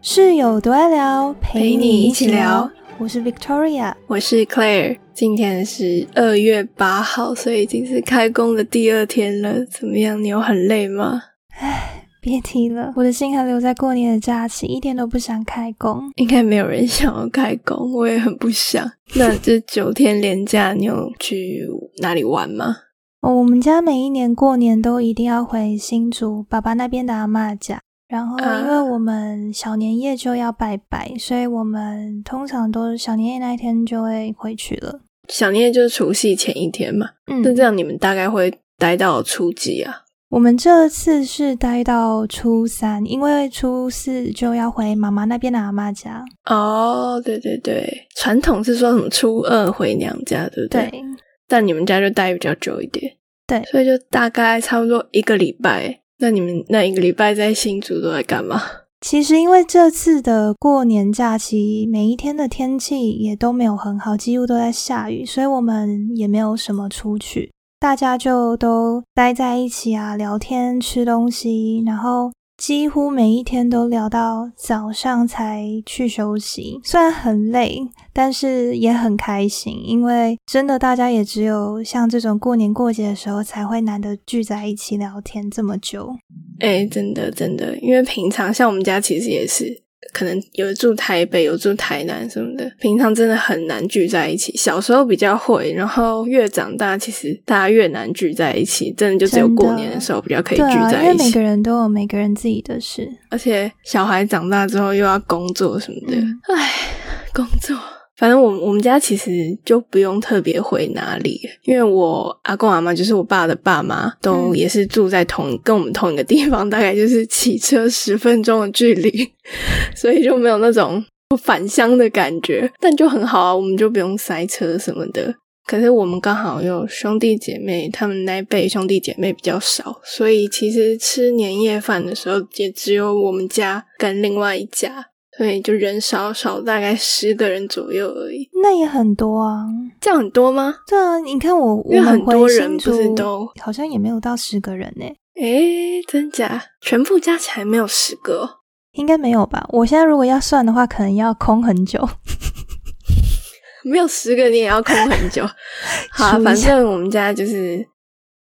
室友多爱聊，陪你一起聊。我是 Victoria，我是 Claire。今天是二月八号，所以已经是开工的第二天了。怎么样？你有很累吗？唉，别提了，我的心还留在过年的假期，一点都不想开工。应该没有人想要开工，我也很不想。那这九天连假，你有去哪里玩吗？哦，我们家每一年过年都一定要回新竹爸爸那边的阿妈家。然后，因为我们小年夜就要拜拜，所以我们通常都是小年夜那一天就会回去了。小年夜就是除夕前一天嘛。嗯，那这样你们大概会待到初几啊？我们这次是待到初三，因为初四就要回妈妈那边的阿妈家。哦，对对对，传统是说什么初二回娘家，对不对？对。但你们家就待比较久一点。对。所以就大概差不多一个礼拜。那你们那一个礼拜在新竹都在干嘛？其实因为这次的过年假期，每一天的天气也都没有很好，几乎都在下雨，所以我们也没有什么出去，大家就都待在一起啊，聊天、吃东西，然后。几乎每一天都聊到早上才去休息，虽然很累，但是也很开心，因为真的大家也只有像这种过年过节的时候才会难得聚在一起聊天这么久。哎，真的真的，因为平常像我们家其实也是。可能有住台北，有住台南什么的，平常真的很难聚在一起。小时候比较会，然后越长大，其实大家越难聚在一起。真的就只有过年的时候比较可以聚在一起。因为每个人都有每个人自己的事，而且小孩长大之后又要工作什么的，唉，工作。反正我我们家其实就不用特别回哪里，因为我阿公阿妈就是我爸的爸妈，都也是住在同跟我们同一个地方，大概就是骑车十分钟的距离，所以就没有那种返乡的感觉。但就很好啊，我们就不用塞车什么的。可是我们刚好有兄弟姐妹，他们那辈兄弟姐妹比较少，所以其实吃年夜饭的时候也只有我们家跟另外一家。所以就人少少，大概十个人左右而已。那也很多啊，这样很多吗？对啊，你看我，因为很多人不是都好像也没有到十个人呢。诶，真假？全部加起来没有十个？应该没有吧？我现在如果要算的话，可能要空很久。没有十个，你也要空很久。好，反正我们家就是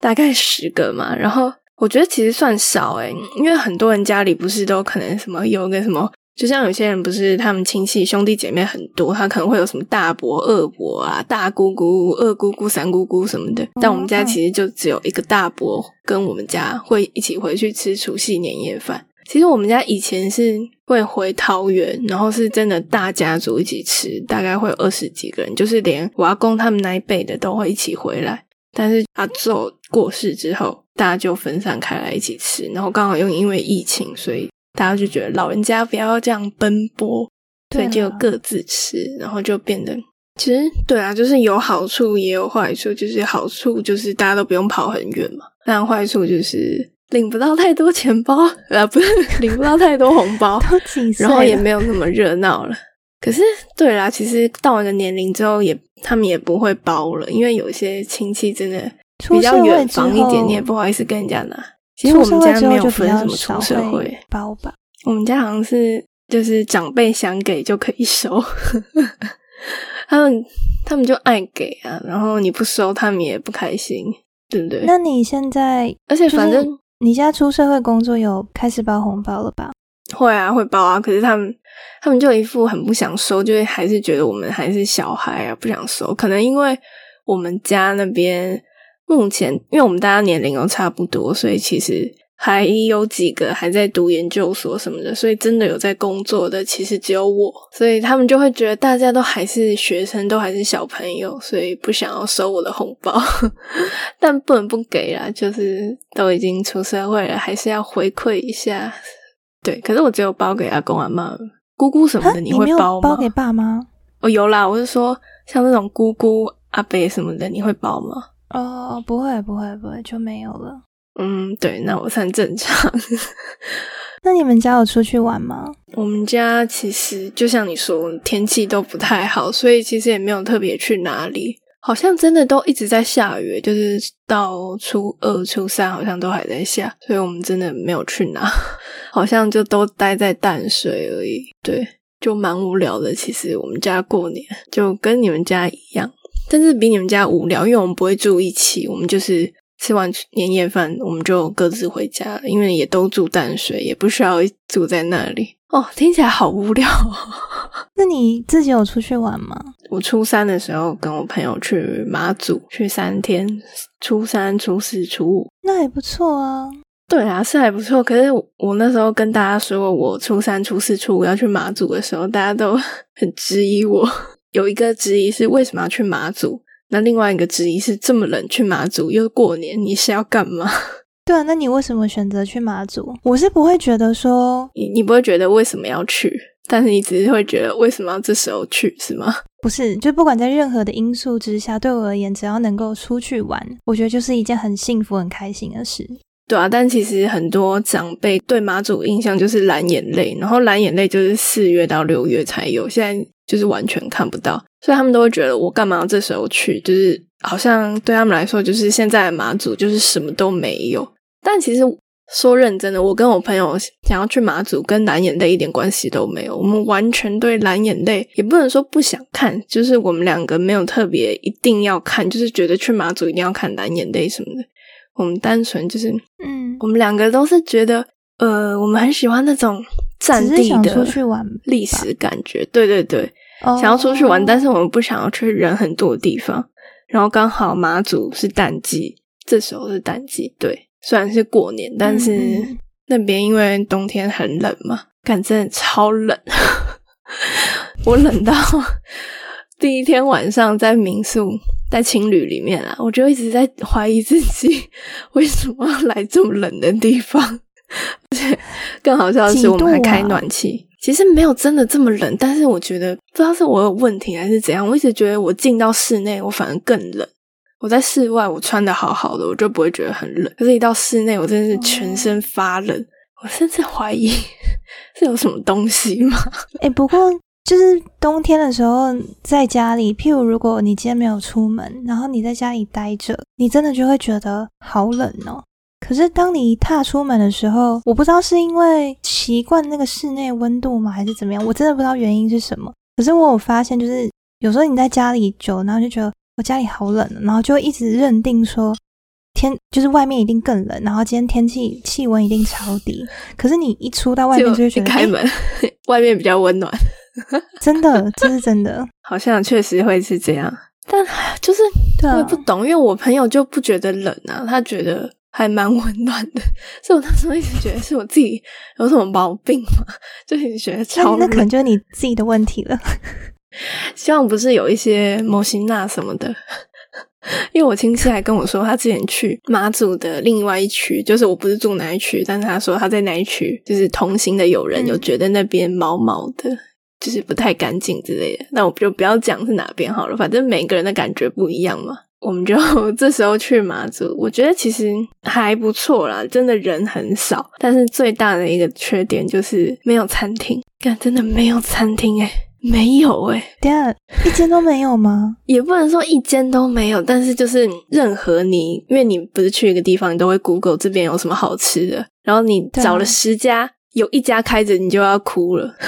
大概十个嘛。然后我觉得其实算少诶，因为很多人家里不是都可能什么有个什么。就像有些人不是他们亲戚兄弟姐妹很多，他可能会有什么大伯、二伯啊、大姑姑、二姑姑、三姑姑什么的。但我们家其实就只有一个大伯跟我们家会一起回去吃除夕年夜饭。其实我们家以前是会回桃园，然后是真的大家族一起吃，大概会有二十几个人，就是连我阿公他们那一辈的都会一起回来。但是阿祖过世之后，大家就分散开来一起吃，然后刚好又因为疫情，所以。大家就觉得老人家不要这样奔波，所以就各自吃，然后就变得其实对啊，就是有好处也有坏处。就是好处就是大家都不用跑很远嘛，但坏处就是领不到太多钱包，啊，不是领不到太多红包，然后也没有那么热闹了。可是对啦，其实到了个年龄之后，也他们也不会包了，因为有些亲戚真的比较远房一点，你也不好意思跟人家拿。其实我们家没有分什么出社会包吧，我们家好像是就是长辈想给就可以收，他们他们就爱给啊，然后你不收他们也不开心，对不对？那你现在，而且反正你现在出社会工作有开始包红包了吧？会啊，会包啊，可是他们他们就一副很不想收，就还是觉得我们还是小孩啊，不想收。可能因为我们家那边。目前，因为我们大家年龄都差不多，所以其实还有几个还在读研究所什么的，所以真的有在工作的，其实只有我。所以他们就会觉得大家都还是学生，都还是小朋友，所以不想要收我的红包。但不能不给啦，就是都已经出社会了，还是要回馈一下。对，可是我只有包给阿公阿妈、姑姑什么的，你会包吗？包给爸妈？哦，有啦，我是说像那种姑姑、阿伯什么的，你会包吗？哦，不会，不会，不会，就没有了。嗯，对，那我算正常。那你们家有出去玩吗？我们家其实就像你说，天气都不太好，所以其实也没有特别去哪里。好像真的都一直在下雨，就是到初二、初三好像都还在下，所以我们真的没有去哪，好像就都待在淡水而已。对，就蛮无聊的。其实我们家过年就跟你们家一样，但是比你们家无聊，因为我们不会住一起，我们就是吃完年夜饭我们就各自回家，因为也都住淡水，也不需要住在那里。哦，听起来好无聊。那你自己有出去玩吗？我初三的时候跟我朋友去马祖，去三天，初三、初四、初五，那也不错啊。对啊，是还不错。可是我那时候跟大家说我初三、初四、初五要去马祖的时候，大家都 很质疑我。有一个质疑是为什么要去马祖？那另外一个质疑是这么冷去马祖又过年，你是要干嘛？对啊，那你为什么选择去马祖？我是不会觉得说你你不会觉得为什么要去，但是你只是会觉得为什么要这时候去，是吗？不是，就不管在任何的因素之下，对我而言，只要能够出去玩，我觉得就是一件很幸福、很开心的事。对啊，但其实很多长辈对马祖印象就是蓝眼泪，然后蓝眼泪就是四月到六月才有，现在就是完全看不到，所以他们都会觉得我干嘛这时候去，就是好像对他们来说，就是现在的马祖就是什么都没有。但其实说认真的，我跟我朋友想要去马祖，跟蓝眼泪一点关系都没有。我们完全对蓝眼泪也不能说不想看，就是我们两个没有特别一定要看，就是觉得去马祖一定要看蓝眼泪什么的。我们单纯就是，嗯，我们两个都是觉得，呃，我们很喜欢那种战地的出去玩历史感觉。对对对，想要出去玩，但是我们不想要去人很多的地方。然后刚好马祖是淡季，这时候是淡季，对。虽然是过年，但是那边因为冬天很冷嘛，感真的超冷。我冷到 第一天晚上在民宿在青旅里面啊，我就一直在怀疑自己 为什么要来这么冷的地方。而且更好笑的是，我们还开暖气。其实没有真的这么冷，但是我觉得不知道是我有问题还是怎样，我一直觉得我进到室内，我反而更冷。我在室外，我穿的好好的，我就不会觉得很冷。可是，一到室内，我真的是全身发冷。我甚至怀疑 是有什么东西吗？哎，不过就是冬天的时候，在家里，譬如如果你今天没有出门，然后你在家里待着，你真的就会觉得好冷哦。可是，当你一踏出门的时候，我不知道是因为习惯那个室内温度吗，还是怎么样？我真的不知道原因是什么。可是，我有发现，就是有时候你在家里久，然后就觉得。我家里好冷，然后就一直认定说天就是外面一定更冷，然后今天天气气温一定超低。可是你一出到外面就会觉得开门，外面比较温暖。真的，这是真的，好像确实会是这样。但就是我也不懂，因为我朋友就不觉得冷啊，他觉得还蛮温暖的。所以我那时候一直觉得是我自己有什么毛病嘛，就一直觉得超冷那可能就是你自己的问题了。希望不是有一些模型娜什么的，因为我亲戚还跟我说，他之前去马祖的另外一区，就是我不是住哪一区，但是他说他在哪一区，就是同行的友人有觉得那边毛毛的，就是不太干净之类的。那我就不要讲是哪边好了，反正每个人的感觉不一样嘛。我们就 这时候去马祖，我觉得其实还不错啦，真的人很少，但是最大的一个缺点就是没有餐厅，但真的没有餐厅诶没有哎，第二一间都没有吗？也不能说一间都没有，但是就是任何你，因为你不是去一个地方，你都会 Google 这边有什么好吃的，然后你找了十家，有一家开着，你就要哭了。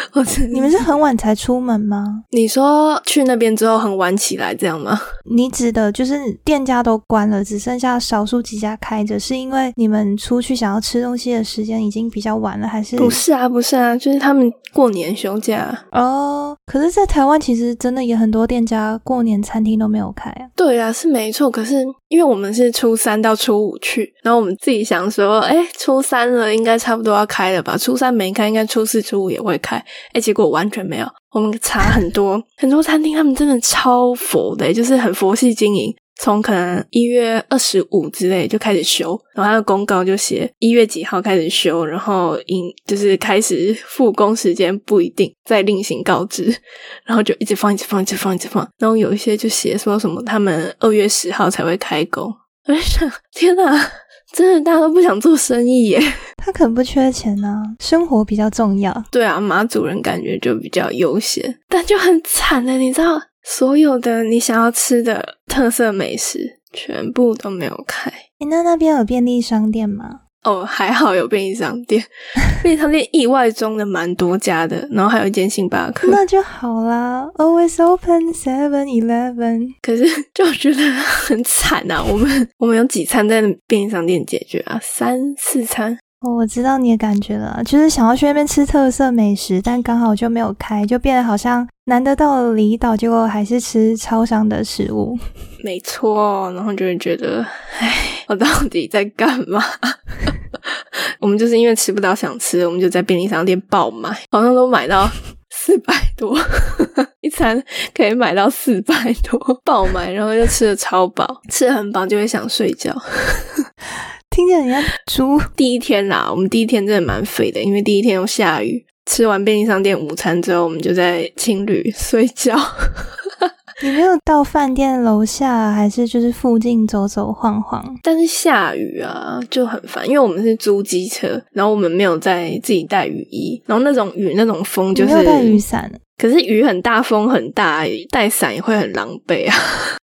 你们是很晚才出门吗？你说去那边之后很晚起来这样吗？你指的就是店家都关了，只剩下少数几家开着，是因为你们出去想要吃东西的时间已经比较晚了，还是？不是啊，不是啊，就是他们过年休假哦。可是，在台湾其实真的也很多店家过年餐厅都没有开啊。对啊，是没错。可是因为我们是初三到初五去，然后我们自己想说，哎，初三了应该差不多要开了吧？初三没开，应该初四、初五也会开。哎，结果完全没有。我们查很多很多餐厅，他们真的超佛的，就是很佛系经营。从可能一月二十五之类就开始修，然后他的公告就写一月几号开始修，然后因就是开始复工时间不一定，再另行告知。然后就一直放，一直放，一直放，一直放。然后有一些就写说什么他们二月十号才会开工。我想，天哪！真的，大家都不想做生意耶。他可能不缺钱呢，生活比较重要。对啊，马主人感觉就比较悠闲，但就很惨的，你知道，所有的你想要吃的特色美食全部都没有开。那那边有便利商店吗？哦，还好有便利商店，便利商店意外中的蛮多家的，然后还有一间星巴克，那就好啦。Always open Seven Eleven，可是就觉得很惨啊。我们我们有几餐在便利商店解决啊，三四餐。哦，我知道你的感觉了，就是想要去那边吃特色美食，但刚好就没有开，就变得好像难得到了离岛，结果还是吃超商的食物。没错，然后就会觉得，唉，我到底在干嘛？我们就是因为吃不到想吃，我们就在便利商店爆买，好像都买到 四百多一餐，可以买到四百多爆买，然后又吃的超饱，吃的很饱就会想睡觉。听起来像猪。第一天啦，我们第一天真的蛮废的，因为第一天又下雨。吃完便利商店午餐之后，我们就在青旅睡觉。你没有到饭店楼下，还是就是附近走走晃晃？但是下雨啊，就很烦，因为我们是租机车，然后我们没有在自己带雨衣，然后那种雨、那种风就是没有带雨伞。可是雨很大，风很大，带伞也会很狼狈啊。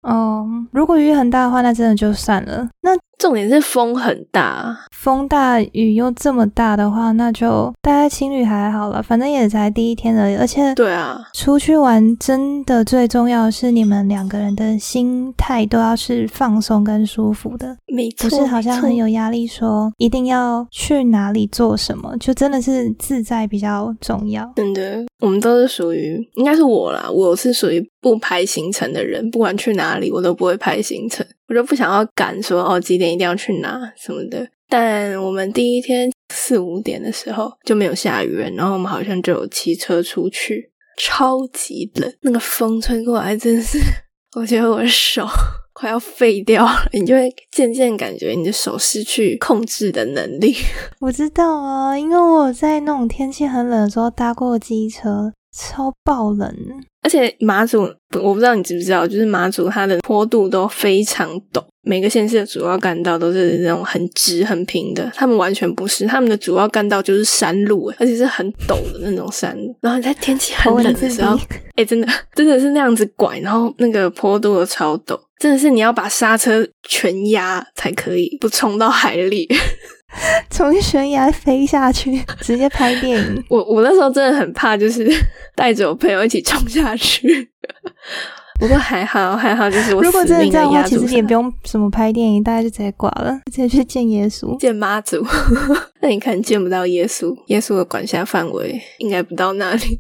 哦，如果雨很大的话，那真的就算了。那重点是风很大，风大雨又这么大的话，那就大家情侣还好了，反正也才第一天而已。而且，对啊，出去玩真的最重要的是你们两个人的心态都要是放松跟舒服的，没错，不是好像很有压力，说一定要去哪里做什么，就真的是自在比较重要。真的，我们都是属于，应该是我啦，我是属于不排行程的人，不管去哪里，我都不会排行程。我就不想要赶，说哦几点一定要去哪什么的。但我们第一天四五点的时候就没有下雨，然后我们好像就有骑车出去，超级冷，那个风吹过来，真是 我觉得我的手 快要废掉了。你就会渐渐感觉你的手失去控制的能力。我知道啊，因为我在那种天气很冷的时候搭过机车。超爆冷，而且马祖我不知道你知不知道，就是马祖它的坡度都非常陡，每个县市的主要干道都是那种很直很平的，他们完全不是，他们的主要干道就是山路，而且是很陡的那种山路。然后在天气很冷的时候，哎，真的真的是那样子拐，然后那个坡度都超陡，真的是你要把刹车全压才可以不冲到海里。从悬崖飞下去，直接拍电影。我我那时候真的很怕，就是带着我朋友一起冲下去。不过还好还好，就是我如果真的这样的话，其实也不用什么拍电影，大家就直接挂了，直接去见耶稣、见妈祖。那你看见不到耶稣，耶稣的管辖范围应该不到那里。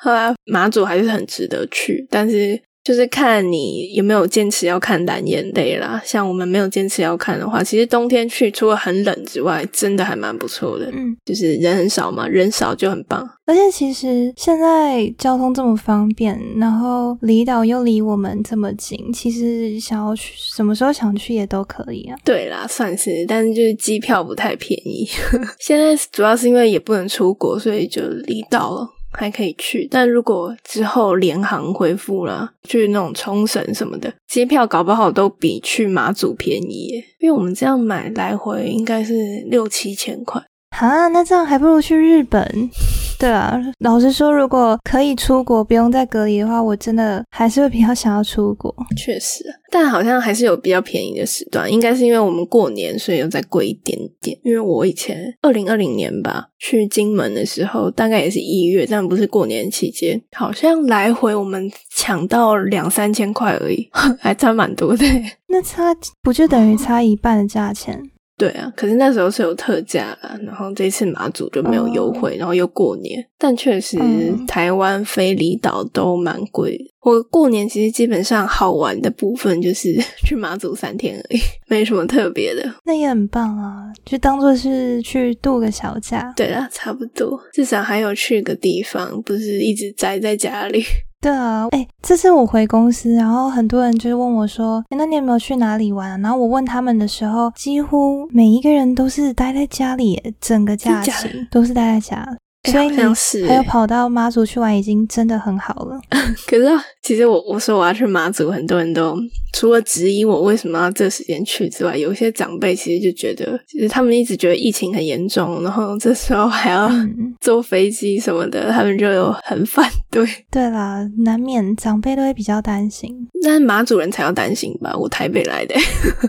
好啦，马祖还是很值得去，但是。就是看你有没有坚持要看蓝眼泪啦。像我们没有坚持要看的话，其实冬天去除了很冷之外，真的还蛮不错的。嗯，就是人很少嘛，人少就很棒。而且其实现在交通这么方便，然后离岛又离我们这么近，其实想要去什么时候想去也都可以啊。对啦，算是，但是就是机票不太便宜。现在主要是因为也不能出国，所以就离岛了。还可以去，但如果之后联航恢复了，去那种冲绳什么的，机票搞不好都比去马祖便宜，因为我们这样买来回应该是六七千块。啊，那这样还不如去日本。对啊，老实说，如果可以出国不用再隔离的话，我真的还是会比较想要出国。确实，但好像还是有比较便宜的时段，应该是因为我们过年，所以又再贵一点点。因为我以前二零二零年吧去金门的时候，大概也是一月，但不是过年期间，好像来回我们抢到两三千块而已，还差蛮多的。那差不就等于差一半的价钱？对啊，可是那时候是有特价啦，然后这次马祖就没有优惠，然后又过年，但确实台湾飞离岛都蛮贵。我过年其实基本上好玩的部分就是 去马祖三天而已，没什么特别的。那也很棒啊，就当做是去度个小假。对啊，差不多，至少还有去个地方，不是一直宅在家里。对啊，哎，这次我回公司，然后很多人就是问我说：“那你有没有去哪里玩？”然后我问他们的时候，几乎每一个人都是待在家里，整个假期都是待在家。所以你还有欸跑到妈祖去玩，已经真的很好了。可是啊其实我我说我要去妈祖，很多人都除了质疑我为什么要这时间去之外，有一些长辈其实就觉得，其实他们一直觉得疫情很严重，然后这时候还要嗯，坐飞机什么的，他们就有很反对。对啦，难免长辈都会比较担心。但是马主人才要担心吧？我台北来的，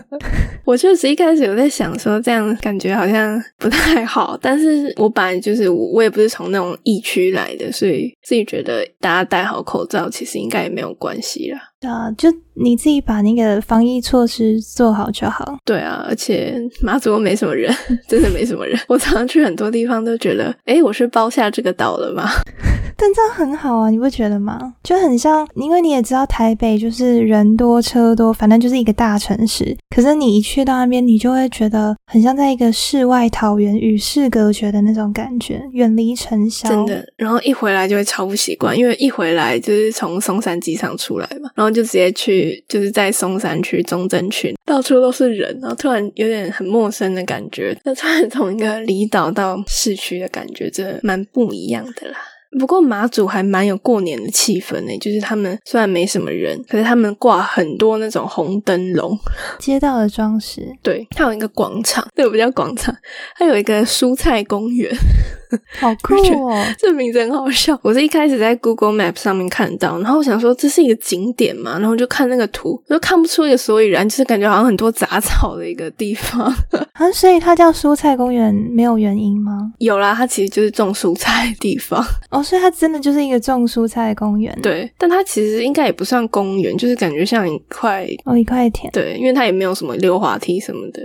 我确实一开始有在想说，这样感觉好像不太好。但是我本来就是我，我也不是从那种疫区来的，所以自己觉得大家戴好口罩，其实应该也没有关系啦。对啊，就你自己把那个防疫措施做好就好。对啊，而且马祖又没什么人，真的没什么人。我常常去很多地方都觉得，哎，我是包下这个岛了吗？但这样很好啊，你不觉得吗？就很像，因为你也知道台北就是人多车多，反正就是一个大城市。可是你一去到那边，你就会觉得很像在一个世外桃源、与世隔绝的那种感觉，远离尘嚣。真的，然后一回来就会超不习惯，因为一回来就是从松山机场出来嘛，然后就直接去，就是在松山区、中正区，到处都是人，然后突然有点很陌生的感觉。那突然从一个离岛到市区的感觉，真的蛮不一样的啦。不过马祖还蛮有过年的气氛呢，就是他们虽然没什么人，可是他们挂很多那种红灯笼，街道的装饰，对，它有一个广场，这个不叫广场，它有一个蔬菜公园。好酷哦！这名字很好笑。我是一开始在 Google Map 上面看到，然后我想说这是一个景点嘛，然后就看那个图，我就看不出一个所以然，就是感觉好像很多杂草的一个地方。啊，所以它叫蔬菜公园没有原因吗？有啦，它其实就是种蔬菜的地方，哦，所以它真的就是一个种蔬菜的公园。，对，但它其实应该也不算公园，就是感觉像一块。哦，一块田。对，因为它也没有什么溜滑梯什么的。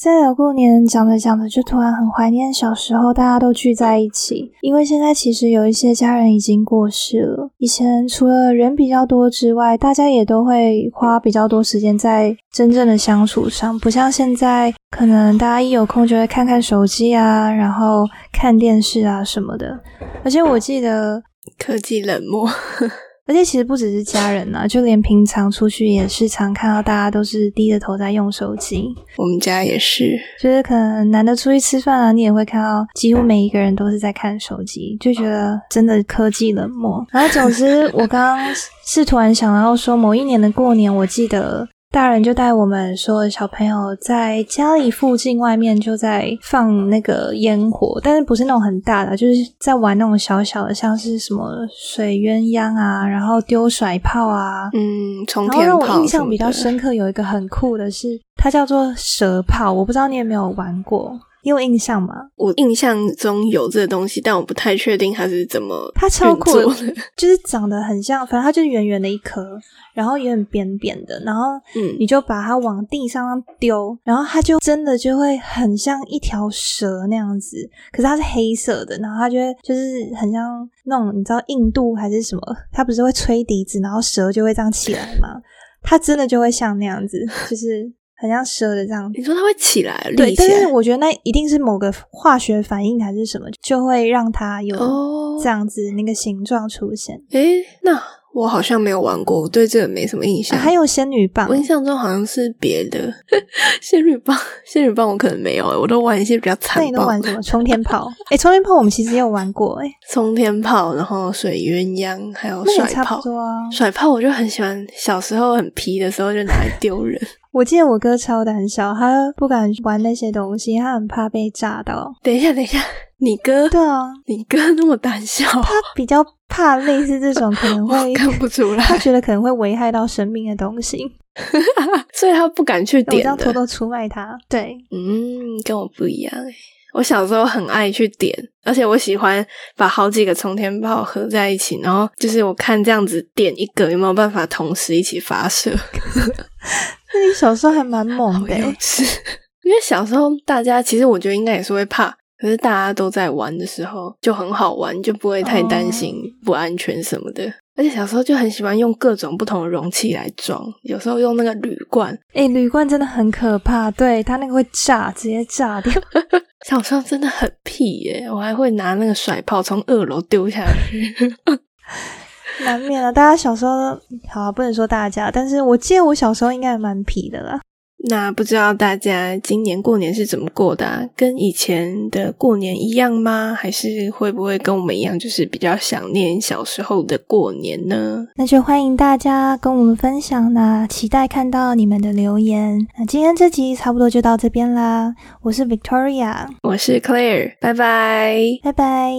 在聊过年，讲着讲着就突然很怀念小时候大家都聚在一起，因为现在其实有一些家人已经过世了。以前除了人比较多之外，大家也都会花比较多时间在真正的相处上，不像现在，可能大家一有空就会看看手机啊，然后看电视啊什么的。而且我记得科技冷漠，而且其实不只是家人啊，就连平常出去也是常看到大家都是低着头在用手机。我们家也是。就是可能难得出去吃饭啊，你也会看到几乎每一个人都是在看手机，就觉得真的科技冷漠。然后总之，我刚刚是突然想到说，某一年的过年，我记得大人就带我们说小朋友在家里附近外面就在放那个烟火，但是不是那种很大的，就是在玩那种小小的，像是什么水鸳鸯啊，然后丢甩炮啊，嗯，冲然后让我印象比较深刻，有一个很酷的是，它叫做蛇炮，我不知道你有没有玩过，你有印象吗？我印象中有这个东西，但我不太确定它是怎么它超酷。就是长得很像，反正它就是圆圆的一颗，然后有点扁扁的，然后嗯你就把它往地上丢，然后它就真的就会很像一条蛇那样子，可是它是黑色的，然后它就会就是很像那种你知道印度还是什么，它不是会吹笛子，然后蛇就会这样起来吗？它真的就会像那样子，就是很像蛇的这样你说它会起来，对，立起来但是我觉得那一定是某个化学反应还是什么，就会让它有哦这样子那个形状出现。诶，那我好像没有玩过，我对这个没什么印象。啊还有仙女棒我，印象中好像是别的 仙女棒，仙女棒我可能没有，我都玩一些比较那残暴你都玩什么？冲天炮？哎、冲天炮我们其实也有玩过、诶冲天炮，然后水鸳鸯，还有那甩炮也差不。多啊。甩炮我就很喜欢，小时候很皮的时候就拿来丢人。我记得我哥超胆小，他不敢玩那些东西，他很怕被炸到。等一下，等一下，你哥，对啊，你哥那么胆小，他比较怕类似这种可能 我会，看不出来，他觉得可能会危害到生命的东西。所以他不敢去我这。样偷偷出卖他。对，嗯，跟我不一样诶。我小时候很爱去点，而且我喜欢把好几个冲天炮合在一起，然后就是我看这样子点一个有没有办法同时一起发射，那你小时候还蛮猛的。因为小时候大家其实我觉得应该也是会怕，可是大家都在玩的时候就很好玩，就不会太担心不安全什么的。而且小时候就很喜欢用各种不同的容器来装，有时候用那个铝罐，哎、铝罐真的很可怕，对它那个会炸，直接炸掉。小时候真的很屁耶！我还会拿那个甩炮从二楼丢下去。难免啊，大家小时候好、啊，不能说大家，但是我记得我小时候应该还蛮皮的啦。那不知道大家今年过年是怎么过的？跟以前的过年一样吗？还是会不会跟我们一样，就是比较想念小时候的过年呢？那就欢迎大家跟我们分享啦，期待看到你们的留言。那今天这集差不多就到这边啦，我是 Victoria，我是 Claire，拜拜，拜拜。